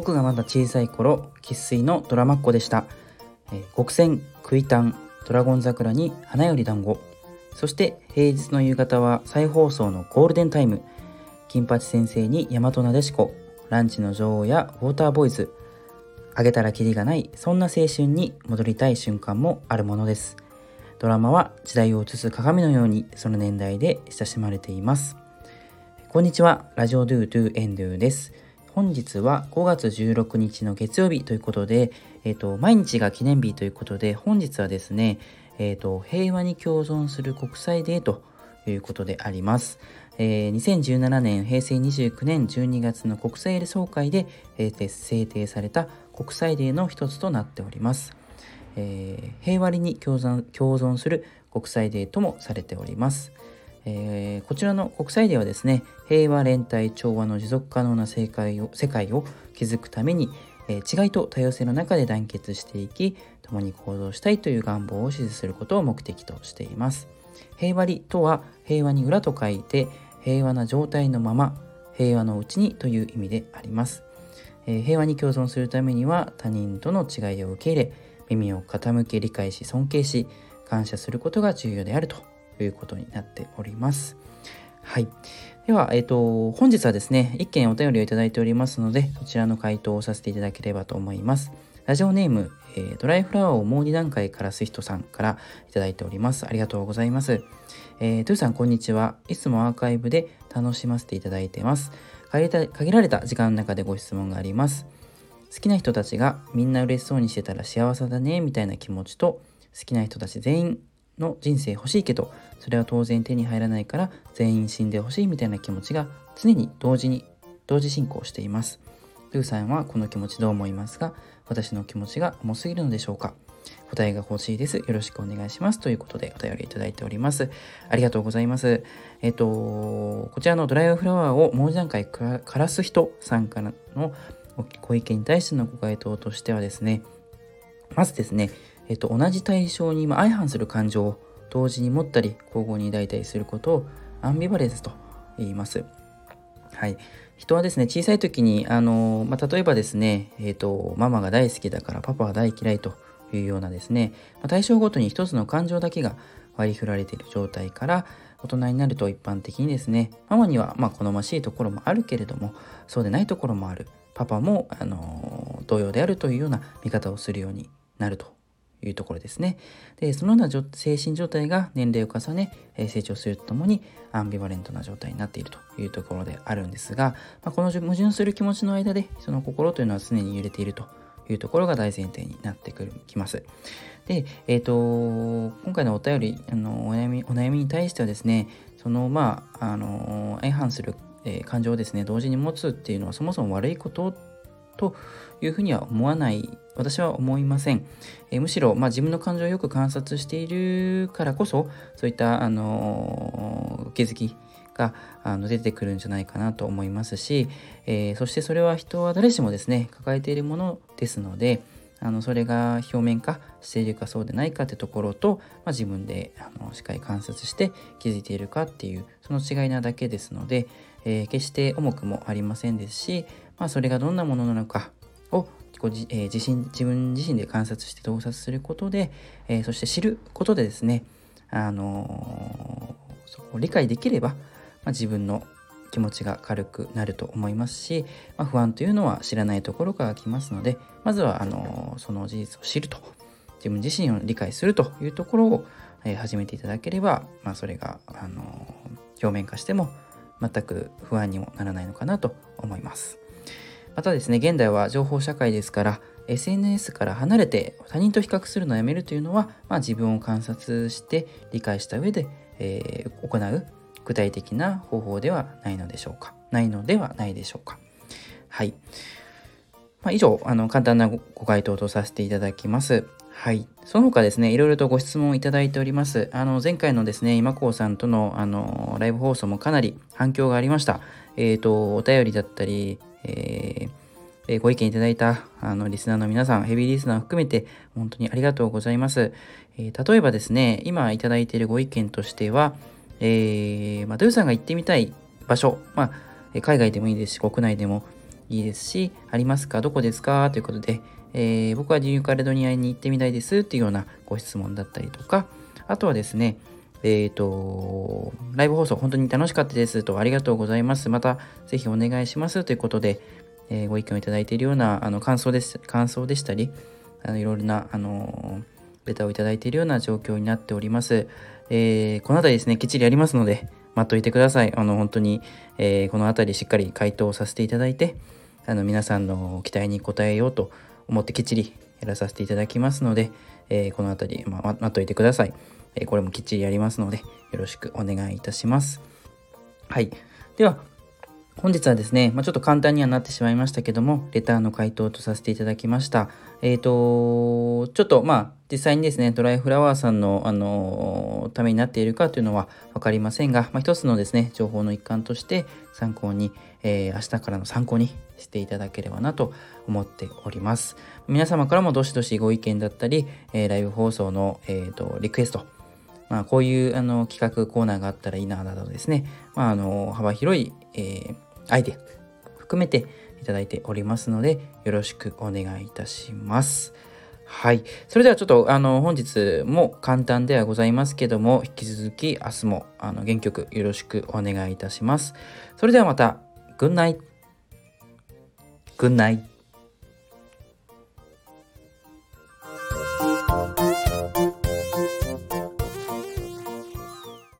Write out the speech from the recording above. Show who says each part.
Speaker 1: 僕がまだ小さい頃生粋のドラマっ子でした、えー、極戦クイタンドラゴン桜に花より団子。そして平日の夕方は再放送のゴールデンタイム。金八先生に大和なでしこ。ランチの女王やウォーターボーイズ。あげたらキリがないそんな青春に戻りたい瞬間もあるものです。ドラマは時代を映す鏡のようにその年代で親しまれています。こんにちは。ラジオドゥドゥエンドゥです。本日は5月16日の月曜日ということで、え、ー、と、毎日が記念日ということで、本日はですね、え、ー、と、平和に共存する国際デーということであります。えー、2017年平成29年12月の国際総会で、えー、制定された国際デーの一つとなっております。えー、平和に共存共存する国際デーともされております。えー、こちらの国際デーはですね平和連帯調和の持続可能な世界を世界を築くために、えー、違いと多様性の中で団結していき共に行動したいという願望を支持することを目的としています。平和りとは平和に裏と書いて平和な状態のまま平和のうちにという意味であります、えー、平和に共存するためには他人との違いを受け入れ耳を傾け理解し尊敬し感謝することが重要であると。いうことになっております。はい。では、えっ、ー、と、本日はですね、一件お便りをいただいておりますので、そちらの回答をさせていただければと思います。ラジオネーム、えー、ドライフラワーをもう2段階枯らす人さんからいただいております。ありがとうございます。えー、トゥーさん、こんにちは。いつもアーカイブで楽しませていただいてます。限られた時間の中でご質問があります。好きな人たちがみんな嬉しそうにしてたら幸せだねみたいな気持ちと好きな人たち全員の人生欲しいけどそれは当然手に入らないから全員死んでほしいみたいな気持ちが常に同時に同時進行していますルーさんはこの気持ちどう思いますか？私の気持ちが重すぎるのでしょうか？答えが欲しいです。よろしくお願いします。ということでお便りいただいております。ありがとうございます。えっと、こちらのドライフラワーをもう一段階枯らす人さんからのご意見に対してのご回答としてはですね、まずですね、えっと、同じ対象に相反する感情を同時に持ったり交互に抱いたりすることをアンビバレンスと言います。はい、人はですね小さい時にあの、まあ、例えばですね、えーと、ママが大好きだからパパは大嫌いというようなですね、まあ、対象ごとに一つの感情だけが割り振られている状態から大人になると一般的にですねママにはま好ましいところもあるけれどもそうでないところもあるパパもあの同様であるというような見方をするようになるというところですね。で、そのような精神状態が年齢を重ね、成長するとともにアンビバレントな状態になっているというところであるんですが、まあ、この矛盾する気持ちの間で、その心というのは常に揺れているというところが大前提になってくるきます。で、えっ、ー、と、今回のお便り、あのお悩み、お悩みに対してはですね、その、まあ、あの、相反する、えー、感情をですね、同時に持つっていうのはそもそも悪いことというふうには思わない私は思いません。えー、むしろ、まあ、自分の感情をよく観察しているからこそそういった、あのー、気づきがあの出てくるんじゃないかなと思いますし、えー、そしてそれは人は誰しもですね抱えているものですのであのそれが表面化しているかそうでないかってところと、まあ、自分であのしっかり観察して気づいているかっていうその違いなだけですので、えー、決して重くもありませんですし、まあ、それがどんなものなのかを自,、えー、自身自分自身で観察して洞察することで、えー、そして知ることでですね、あのー、そこを理解できれば、まあ、自分の気持ちが軽くなると思いますし、まあ、不安というのは知らないところから来ますのでまずはあのその事実を知ると自分自身を理解するというところを、え、始めていただければ、まあ、それがあの表面化しても全く不安にもならないのかなと思います。またですね現代は情報社会ですから SNS から離れて他人と比較するのをやめるというのは、まあ、自分を観察して理解した上で、えー、行う具体的な方法ではないのでしょうかないのではないでしょうかはい、まあ、以上あの簡単なご回答とさせていただきますはい。その他ですね、いろいろとご質問をいただいております。あの、前回のですね、今こうさんとの、あの、ライブ放送もかなり反響がありました。えっ、ー、と、お便りだったり、えー、えご意見いただいたあのリスナーの皆さん、ヘビーリスナー含めて本当にありがとうございます。え、例えばですね、今いただいているご意見としては、えー、まあ、ドゥさんが行ってみたい場所、まあ、海外でもいいですし、国内でも、いいですし、ありますか？どこですか？ということで、えー、僕はニューカレドニアに行ってみたいです。っていうようなご質問だったりとか、あとはですね、えっ、ー、と、ライブ放送本当に楽しかったです。と、ありがとうございます。またぜひお願いします。ということで、えー、ご意見をいただいているようなあの感想です、感想でしたり、あのいろいろな、あのレタをいただいているような状況になっております。えー、この辺りですね、きっちりやりますので、待っといてください。あの、本当に、えー、この辺りしっかり回答させていただいて、あの、皆さんの期待に応えようと思ってきっちりやらさせていただきますので、えー、この辺り、まあ、待っといてください。えこれもきっちりやりますので、よろしくお願いいたします。はい。では、本日はですね、まあ、ちょっと簡単にはなってしまいましたけども、レターの回答とさせていただきました。えっ、ー、と、ちょっとまあ、実際にですね、ドライフラワーさんの、あのためになっているかというのは分かりませんが、まあ、一つのですね、情報の一環として参考に、えー、明日からの参考にしていただければなと思っております。皆様からもどしどしご意見だったり、えー、ライブ放送の、えーとリクエスト、まあ、こういうあの企画コーナーがあったらいいななどですね、まあ、あの幅広い、えー、アイデア含めていただいておりますのでよろしくお願いいたします。はい。それではちょっとあの本日も簡単ではございますけども引き続き明日もあの原曲よろしくお願いいたします。それではまた、グンナイ。グンナイ。